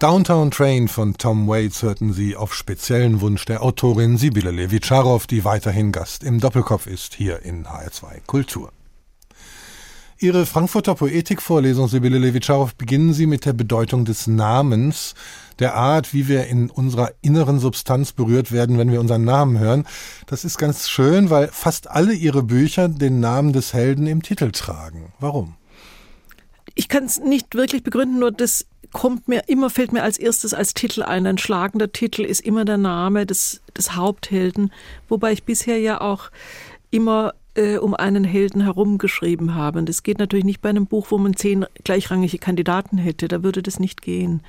Downtown Train von Tom Waits hörten Sie auf speziellen Wunsch der Autorin Sibylle Levitscharow, die weiterhin Gast im Doppelkopf ist, hier in HR2 Kultur. Ihre Frankfurter Poetikvorlesung, Sibylle Levitscharow, beginnen Sie mit der Bedeutung des Namens, der Art, wie wir in unserer inneren Substanz berührt werden, wenn wir unseren Namen hören. Das ist ganz schön, weil fast alle Ihre Bücher den Namen des Helden im Titel tragen. Warum? Ich kann es nicht wirklich begründen, nur das kommt mir immer, fällt mir als erstes als Titel ein. Ein schlagender Titel ist immer der Name des, des Haupthelden, wobei ich bisher ja auch immer äh, um einen Helden herumgeschrieben haben. Das geht natürlich nicht bei einem Buch, wo man zehn gleichrangige Kandidaten hätte. Da würde das nicht gehen.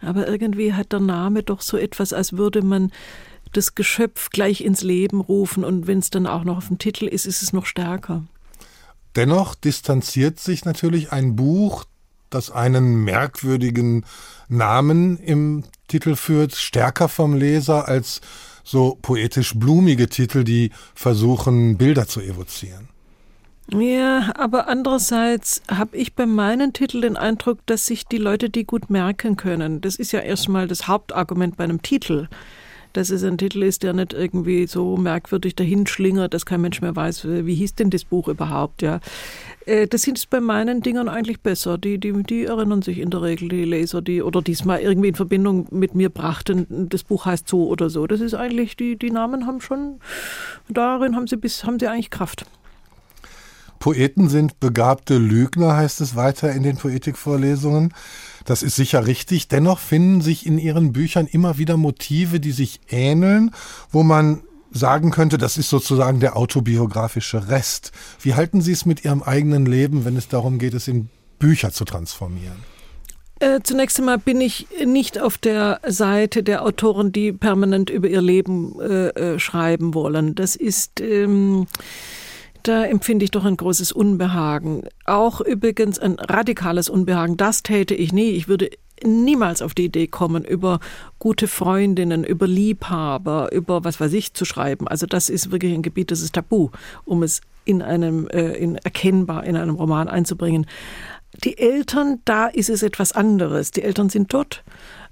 Aber irgendwie hat der Name doch so etwas, als würde man das Geschöpf gleich ins Leben rufen und wenn es dann auch noch auf dem Titel ist, ist es noch stärker. Dennoch distanziert sich natürlich ein Buch, das einen merkwürdigen Namen im Titel führt, stärker vom Leser als so poetisch blumige Titel, die versuchen, Bilder zu evozieren. Ja, aber andererseits habe ich bei meinen Titeln den Eindruck, dass sich die Leute die gut merken können. Das ist ja erstmal das Hauptargument bei einem Titel dass es ein Titel ist, der nicht irgendwie so merkwürdig dahinschlingert, dass kein Mensch mehr weiß, wie hieß denn das Buch überhaupt, ja. Äh, das sind bei meinen Dingern eigentlich besser. Die, die, die erinnern sich in der Regel, die Leser, die oder diesmal irgendwie in Verbindung mit mir brachten, das Buch heißt so oder so. Das ist eigentlich, die, die Namen haben schon, darin haben sie bis, haben sie eigentlich Kraft. Poeten sind begabte Lügner, heißt es weiter in den Poetikvorlesungen. Das ist sicher richtig. Dennoch finden sich in ihren Büchern immer wieder Motive, die sich ähneln, wo man sagen könnte, das ist sozusagen der autobiografische Rest. Wie halten Sie es mit Ihrem eigenen Leben, wenn es darum geht, es in Bücher zu transformieren? Äh, zunächst einmal bin ich nicht auf der Seite der Autoren, die permanent über ihr Leben äh, äh schreiben wollen. Das ist ähm, da empfinde ich doch ein großes Unbehagen. Auch übrigens ein radikales Unbehagen. Das täte ich nie. Ich würde niemals auf die Idee kommen, über gute Freundinnen, über Liebhaber, über was weiß ich zu schreiben. Also das ist wirklich ein Gebiet, das ist tabu, um es in einem äh, in erkennbar in einem Roman einzubringen. Die Eltern, da ist es etwas anderes. Die Eltern sind tot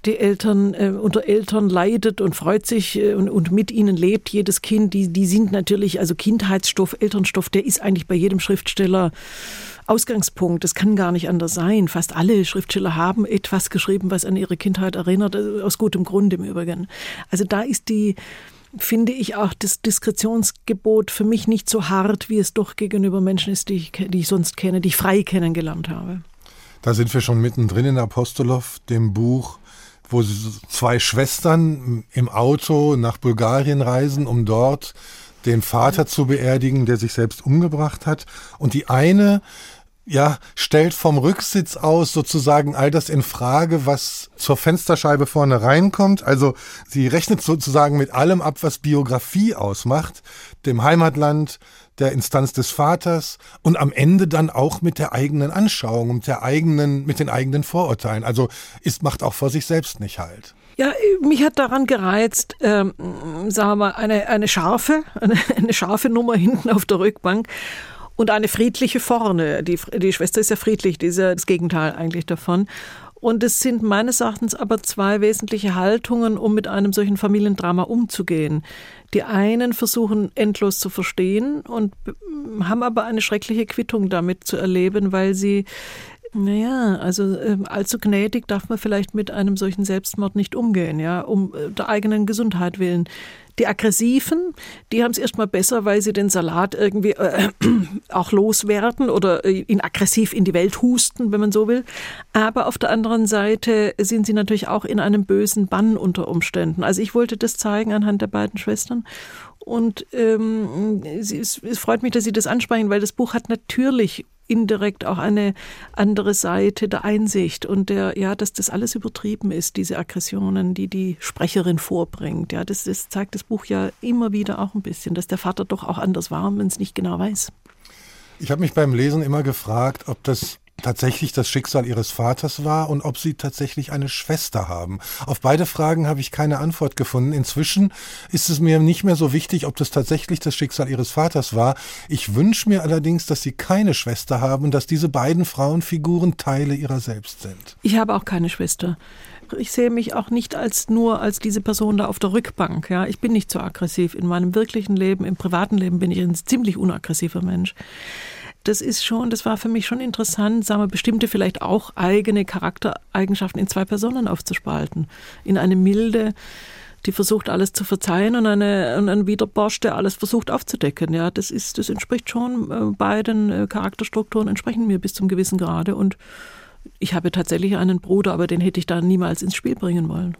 die Eltern äh, unter Eltern leidet und freut sich äh, und, und mit ihnen lebt jedes Kind. Die, die sind natürlich, also Kindheitsstoff, Elternstoff, der ist eigentlich bei jedem Schriftsteller Ausgangspunkt. Das kann gar nicht anders sein. Fast alle Schriftsteller haben etwas geschrieben, was an ihre Kindheit erinnert, äh, aus gutem Grund im Übrigen. Also da ist die, finde ich auch das Diskretionsgebot für mich nicht so hart, wie es doch gegenüber Menschen ist, die ich, die ich sonst kenne, die ich frei kennengelernt habe. Da sind wir schon mittendrin in Apostolow, dem Buch, wo zwei Schwestern im Auto nach Bulgarien reisen, um dort den Vater zu beerdigen, der sich selbst umgebracht hat. Und die eine ja, stellt vom Rücksitz aus sozusagen all das in Frage, was zur Fensterscheibe vorne reinkommt. Also sie rechnet sozusagen mit allem ab, was Biografie ausmacht, dem Heimatland, der Instanz des Vaters und am Ende dann auch mit der eigenen Anschauung, mit der eigenen, mit den eigenen Vorurteilen. Also ist, macht auch vor sich selbst nicht halt. Ja, mich hat daran gereizt, ähm, sagen wir mal, eine, eine scharfe, eine, eine scharfe Nummer hinten auf der Rückbank und eine friedliche vorne. Die, die Schwester ist ja friedlich, die ist ja das Gegenteil eigentlich davon. Und es sind meines Erachtens aber zwei wesentliche Haltungen, um mit einem solchen Familiendrama umzugehen. Die einen versuchen endlos zu verstehen und haben aber eine schreckliche Quittung damit zu erleben, weil sie naja, also äh, allzu gnädig darf man vielleicht mit einem solchen Selbstmord nicht umgehen, ja, um äh, der eigenen Gesundheit willen. Die Aggressiven, die haben es erstmal besser, weil sie den Salat irgendwie äh, auch loswerden oder äh, ihn aggressiv in die Welt husten, wenn man so will. Aber auf der anderen Seite sind sie natürlich auch in einem bösen Bann unter Umständen. Also ich wollte das zeigen anhand der beiden Schwestern. Und ähm, es, es freut mich, dass Sie das ansprechen, weil das Buch hat natürlich indirekt auch eine andere Seite der Einsicht und der, ja, dass das alles übertrieben ist, diese Aggressionen, die die Sprecherin vorbringt. Ja, das, das zeigt das Buch ja immer wieder auch ein bisschen, dass der Vater doch auch anders war, wenn es nicht genau weiß. Ich habe mich beim Lesen immer gefragt, ob das tatsächlich das Schicksal ihres Vaters war und ob sie tatsächlich eine Schwester haben. Auf beide Fragen habe ich keine Antwort gefunden. Inzwischen ist es mir nicht mehr so wichtig, ob das tatsächlich das Schicksal ihres Vaters war. Ich wünsche mir allerdings, dass sie keine Schwester haben und dass diese beiden Frauenfiguren Teile ihrer selbst sind. Ich habe auch keine Schwester. Ich sehe mich auch nicht als nur als diese Person da auf der Rückbank. Ja, ich bin nicht so aggressiv. In meinem wirklichen Leben, im privaten Leben bin ich ein ziemlich unaggressiver Mensch. Das ist schon, das war für mich schon interessant, sagen wir, bestimmte vielleicht auch eigene Charaktereigenschaften in zwei Personen aufzuspalten. In eine milde, die versucht alles zu verzeihen und eine und ein Widerborsch, der alles versucht aufzudecken. Ja, das ist, das entspricht schon äh, beiden äh, Charakterstrukturen entsprechen mir bis zum gewissen Grade und ich habe tatsächlich einen Bruder, aber den hätte ich da niemals ins Spiel bringen wollen.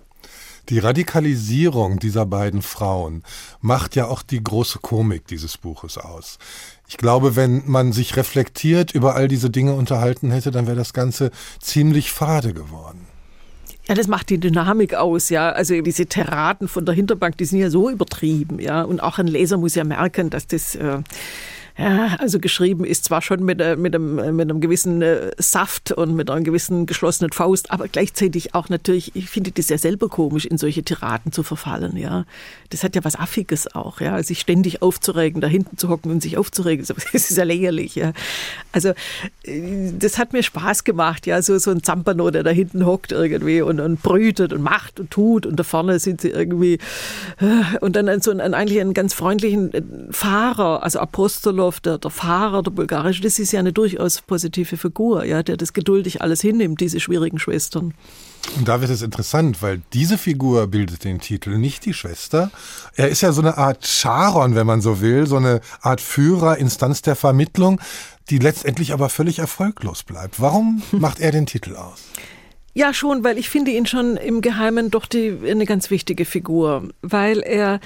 Die Radikalisierung dieser beiden Frauen macht ja auch die große Komik dieses Buches aus. Ich glaube, wenn man sich reflektiert über all diese Dinge unterhalten hätte, dann wäre das Ganze ziemlich fade geworden. Ja, das macht die Dynamik aus, ja. Also diese Terraten von der Hinterbank, die sind ja so übertrieben, ja. Und auch ein Leser muss ja merken, dass das äh, ja, also geschrieben ist zwar schon mit, äh, mit, einem, äh, mit einem gewissen äh, Saft und mit einer gewissen geschlossenen Faust, aber gleichzeitig auch natürlich, ich finde das ja selber komisch, in solche Tiraden zu verfallen, ja. Das hat ja was Affiges auch, ja, sich ständig aufzuregen, da hinten zu hocken und sich aufzuregen, das ist ja lächerlich, ja. Also, das hat mir Spaß gemacht, ja, so, so ein Zampano, der da hinten hockt irgendwie und, und brütet und macht und tut und da vorne sind sie irgendwie, und dann so einen, eigentlich einen ganz freundlichen Fahrer, also Apostolo, Gorbatschow, der, der Fahrer, der bulgarische, das ist ja eine durchaus positive Figur, ja, der das geduldig alles hinnimmt, diese schwierigen Schwestern. Und da wird es interessant, weil diese Figur bildet den Titel, nicht die Schwester. Er ist ja so eine Art Charon, wenn man so will, so eine Art Führer, Instanz der Vermittlung, die letztendlich aber völlig erfolglos bleibt. Warum macht er den Titel aus? Ja, schon, weil ich finde ihn schon im Geheimen doch die, eine ganz wichtige Figur, weil er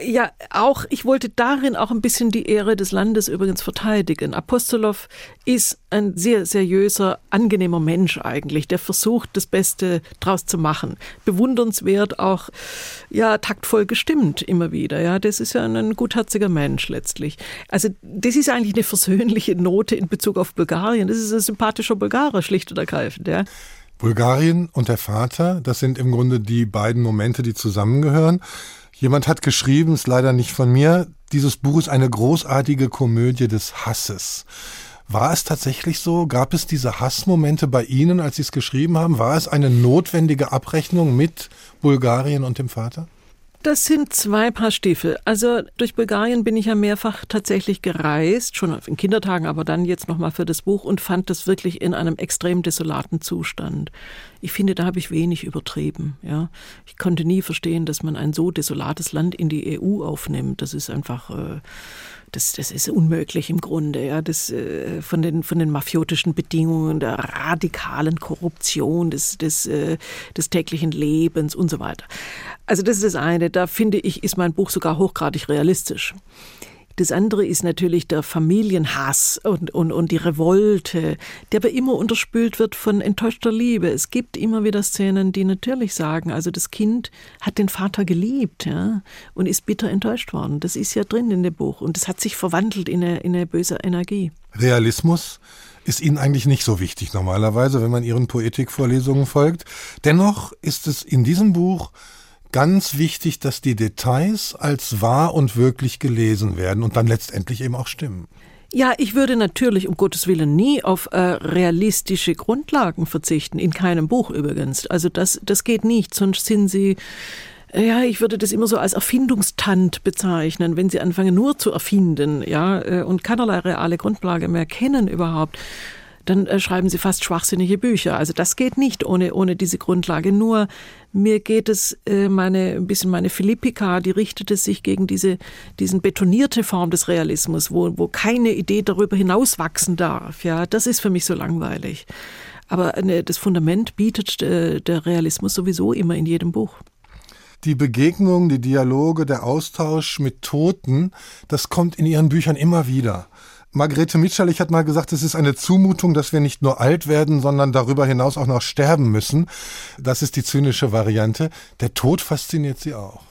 ja, auch, ich wollte darin auch ein bisschen die Ehre des Landes übrigens verteidigen. Apostolow ist ein sehr seriöser, angenehmer Mensch eigentlich, der versucht, das Beste draus zu machen. Bewundernswert auch, ja, taktvoll gestimmt immer wieder, ja. Das ist ja ein gutherziger Mensch letztlich. Also, das ist eigentlich eine versöhnliche Note in Bezug auf Bulgarien. Das ist ein sympathischer Bulgarer, schlicht und ergreifend, ja. Bulgarien und der Vater, das sind im Grunde die beiden Momente, die zusammengehören. Jemand hat geschrieben, ist leider nicht von mir, dieses Buch ist eine großartige Komödie des Hasses. War es tatsächlich so? Gab es diese Hassmomente bei Ihnen, als Sie es geschrieben haben? War es eine notwendige Abrechnung mit Bulgarien und dem Vater? Das sind zwei Paar Stiefel. Also durch Bulgarien bin ich ja mehrfach tatsächlich gereist, schon in Kindertagen, aber dann jetzt nochmal für das Buch und fand das wirklich in einem extrem desolaten Zustand. Ich finde, da habe ich wenig übertrieben. Ja, ich konnte nie verstehen, dass man ein so desolates Land in die EU aufnimmt. Das ist einfach äh, das, das ist unmöglich im Grunde, ja, das, äh, von, den, von den mafiotischen Bedingungen, der radikalen Korruption des, des, äh, des täglichen Lebens und so weiter. Also das ist das eine, da finde ich, ist mein Buch sogar hochgradig realistisch. Das andere ist natürlich der Familienhass und, und, und die Revolte, der aber immer unterspült wird von enttäuschter Liebe. Es gibt immer wieder Szenen, die natürlich sagen, also das Kind hat den Vater geliebt ja, und ist bitter enttäuscht worden. Das ist ja drin in dem Buch und das hat sich verwandelt in eine, in eine böse Energie. Realismus ist Ihnen eigentlich nicht so wichtig normalerweise, wenn man Ihren Poetikvorlesungen folgt. Dennoch ist es in diesem Buch ganz wichtig, dass die Details als wahr und wirklich gelesen werden und dann letztendlich eben auch stimmen. Ja, ich würde natürlich um Gottes Willen nie auf äh, realistische Grundlagen verzichten, in keinem Buch übrigens. Also das, das geht nicht, sonst sind sie ja, ich würde das immer so als Erfindungstant bezeichnen, wenn sie anfangen nur zu erfinden, ja, äh, und keinerlei reale Grundlage mehr kennen überhaupt dann äh, schreiben sie fast schwachsinnige Bücher. Also das geht nicht ohne, ohne diese Grundlage. Nur mir geht es, äh, meine, ein bisschen meine Philippika, die richtete sich gegen diese, diesen betonierte Form des Realismus, wo, wo keine Idee darüber hinaus wachsen darf. Ja, das ist für mich so langweilig. Aber eine, das Fundament bietet äh, der Realismus sowieso immer in jedem Buch die Begegnung, die Dialoge, der Austausch mit Toten, das kommt in ihren Büchern immer wieder. Margarete Mitscherlich hat mal gesagt, es ist eine Zumutung, dass wir nicht nur alt werden, sondern darüber hinaus auch noch sterben müssen. Das ist die zynische Variante. Der Tod fasziniert sie auch.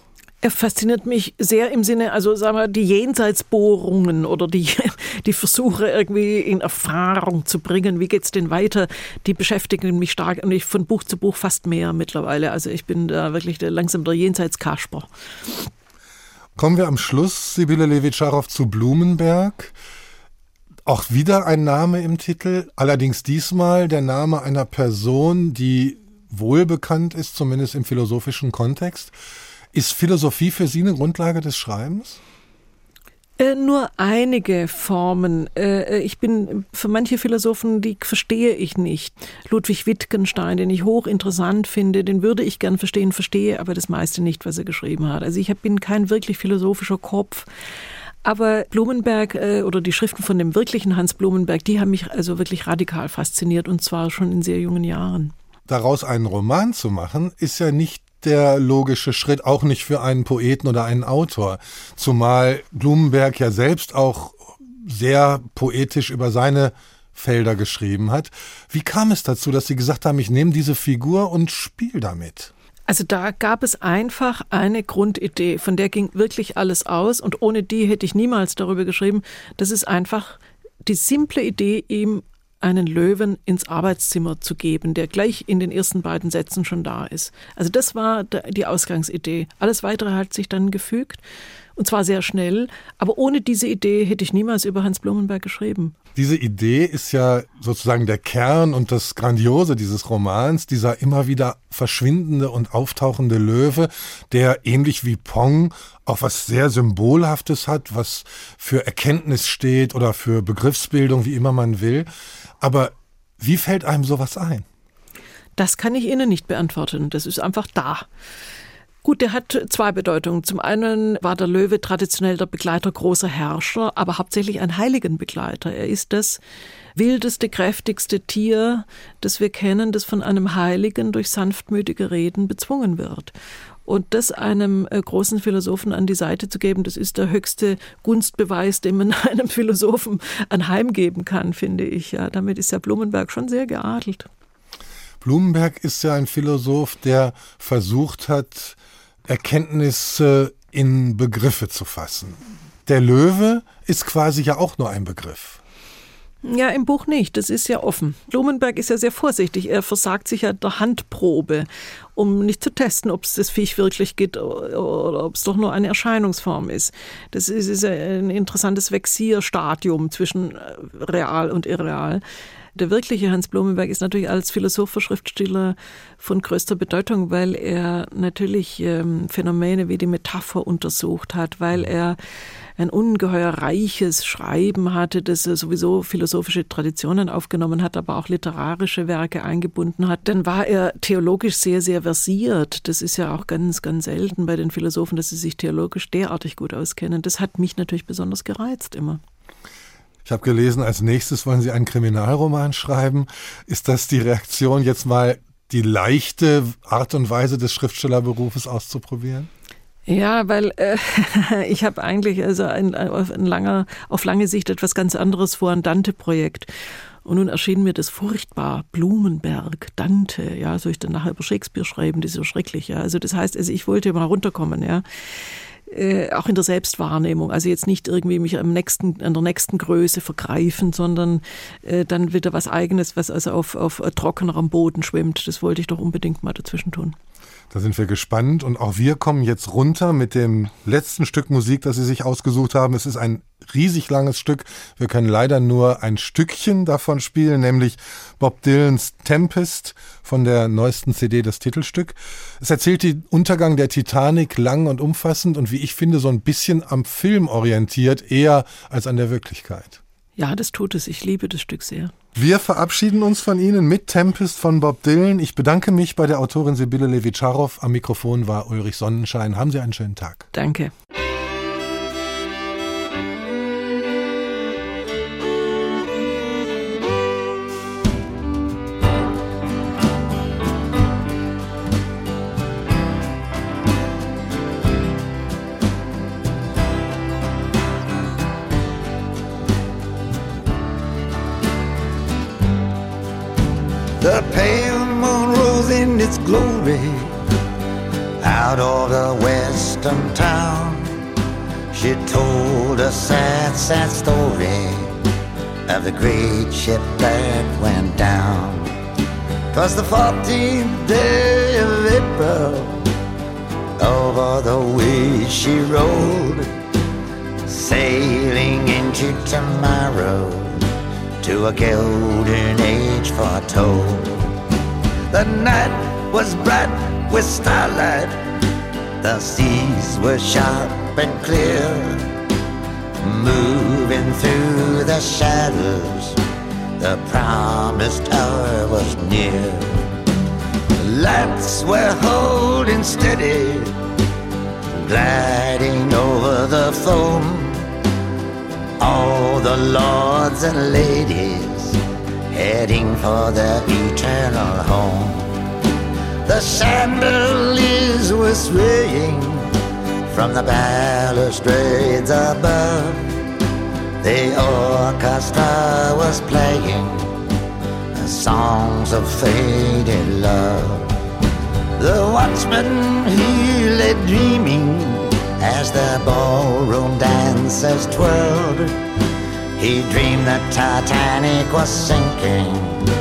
Er fasziniert mich sehr im Sinne, also sagen wir, die Jenseitsbohrungen oder die, die Versuche irgendwie in Erfahrung zu bringen. Wie geht's denn weiter? Die beschäftigen mich stark und ich von Buch zu Buch fast mehr mittlerweile. Also ich bin da wirklich der, langsam der Jenseitskasper. Kommen wir am Schluss, Sibylle Levitscharow, zu Blumenberg. Auch wieder ein Name im Titel, allerdings diesmal der Name einer Person, die wohlbekannt ist, zumindest im philosophischen Kontext. Ist Philosophie für Sie eine Grundlage des Schreibens? Äh, nur einige Formen. Äh, ich bin für manche Philosophen, die verstehe ich nicht. Ludwig Wittgenstein, den ich hochinteressant finde, den würde ich gern verstehen, verstehe aber das meiste nicht, was er geschrieben hat. Also ich bin kein wirklich philosophischer Kopf. Aber Blumenberg äh, oder die Schriften von dem wirklichen Hans Blumenberg, die haben mich also wirklich radikal fasziniert und zwar schon in sehr jungen Jahren. Daraus einen Roman zu machen, ist ja nicht der logische Schritt, auch nicht für einen Poeten oder einen Autor. Zumal Blumenberg ja selbst auch sehr poetisch über seine Felder geschrieben hat. Wie kam es dazu, dass Sie gesagt haben, ich nehme diese Figur und spiele damit? Also da gab es einfach eine Grundidee, von der ging wirklich alles aus und ohne die hätte ich niemals darüber geschrieben. Das ist einfach die simple Idee, ihm einen Löwen ins Arbeitszimmer zu geben, der gleich in den ersten beiden Sätzen schon da ist. Also das war die Ausgangsidee. Alles weitere hat sich dann gefügt und zwar sehr schnell, aber ohne diese Idee hätte ich niemals über Hans Blumenberg geschrieben. Diese Idee ist ja sozusagen der Kern und das Grandiose dieses Romans, dieser immer wieder verschwindende und auftauchende Löwe, der ähnlich wie Pong auch was sehr Symbolhaftes hat, was für Erkenntnis steht oder für Begriffsbildung, wie immer man will. Aber wie fällt einem sowas ein? Das kann ich Ihnen nicht beantworten. Das ist einfach da. Gut, der hat zwei Bedeutungen. Zum einen war der Löwe traditionell der Begleiter großer Herrscher, aber hauptsächlich ein Heiligenbegleiter. Er ist das wildeste, kräftigste Tier, das wir kennen, das von einem Heiligen durch sanftmütige Reden bezwungen wird. Und das einem äh, großen Philosophen an die Seite zu geben, das ist der höchste Gunstbeweis, den man einem Philosophen anheimgeben kann, finde ich. Ja, damit ist ja Blumenberg schon sehr geadelt. Blumenberg ist ja ein Philosoph, der versucht hat, Erkenntnisse in Begriffe zu fassen. Der Löwe ist quasi ja auch nur ein Begriff. Ja, im Buch nicht. Das ist ja offen. Blumenberg ist ja sehr vorsichtig. Er versagt sich ja der Handprobe, um nicht zu testen, ob es das Viech wirklich gibt oder ob es doch nur eine Erscheinungsform ist. Das ist, ist ein interessantes Vexierstadium zwischen äh, real und irreal. Der wirkliche Hans Blumenberg ist natürlich als Philosoph, Schriftsteller von größter Bedeutung, weil er natürlich ähm, Phänomene wie die Metapher untersucht hat, weil er ein ungeheuer reiches Schreiben hatte, das sowieso philosophische Traditionen aufgenommen hat, aber auch literarische Werke eingebunden hat. Dann war er theologisch sehr, sehr versiert. Das ist ja auch ganz, ganz selten bei den Philosophen, dass sie sich theologisch derartig gut auskennen. Das hat mich natürlich besonders gereizt immer. Ich habe gelesen, als nächstes wollen Sie einen Kriminalroman schreiben. Ist das die Reaktion, jetzt mal die leichte Art und Weise des Schriftstellerberufes auszuprobieren? Ja, weil äh, ich habe eigentlich also ein, auf, ein langer, auf lange Sicht etwas ganz anderes vor, ein Dante-Projekt. Und nun erschien mir das furchtbar. Blumenberg, Dante, ja, soll ich dann nachher über Shakespeare schreiben, das ist so schrecklich, ja. Also das heißt, also ich wollte mal runterkommen, ja. Äh, auch in der Selbstwahrnehmung. Also jetzt nicht irgendwie mich am nächsten, an der nächsten Größe vergreifen, sondern äh, dann wieder was Eigenes, was also auf, auf trockenerem Boden schwimmt. Das wollte ich doch unbedingt mal dazwischen tun. Da sind wir gespannt und auch wir kommen jetzt runter mit dem letzten Stück Musik, das Sie sich ausgesucht haben. Es ist ein riesig langes Stück. Wir können leider nur ein Stückchen davon spielen, nämlich Bob Dylans Tempest von der neuesten CD, das Titelstück. Es erzählt den Untergang der Titanic lang und umfassend und wie ich finde, so ein bisschen am Film orientiert, eher als an der Wirklichkeit. Ja, das tut es. Ich liebe das Stück sehr. Wir verabschieden uns von Ihnen mit Tempest von Bob Dylan. Ich bedanke mich bei der Autorin Sibylle Levitscharow. Am Mikrofon war Ulrich Sonnenschein. Haben Sie einen schönen Tag. Danke. Sad, story of the great ship that went down. Twas the 14th day of April, over the way she rode, sailing into tomorrow to a golden age foretold. The night was bright with starlight, the seas were sharp and clear. Moving through the shadows. The promised hour was near. The lights were holding steady, gliding over the foam. All the lords and ladies heading for their eternal home. The chandeliers were swaying from the balustrades above. The orchestra was playing the songs of faded love. The watchman, he lay dreaming as the ballroom dancers twirled. He dreamed that Titanic was sinking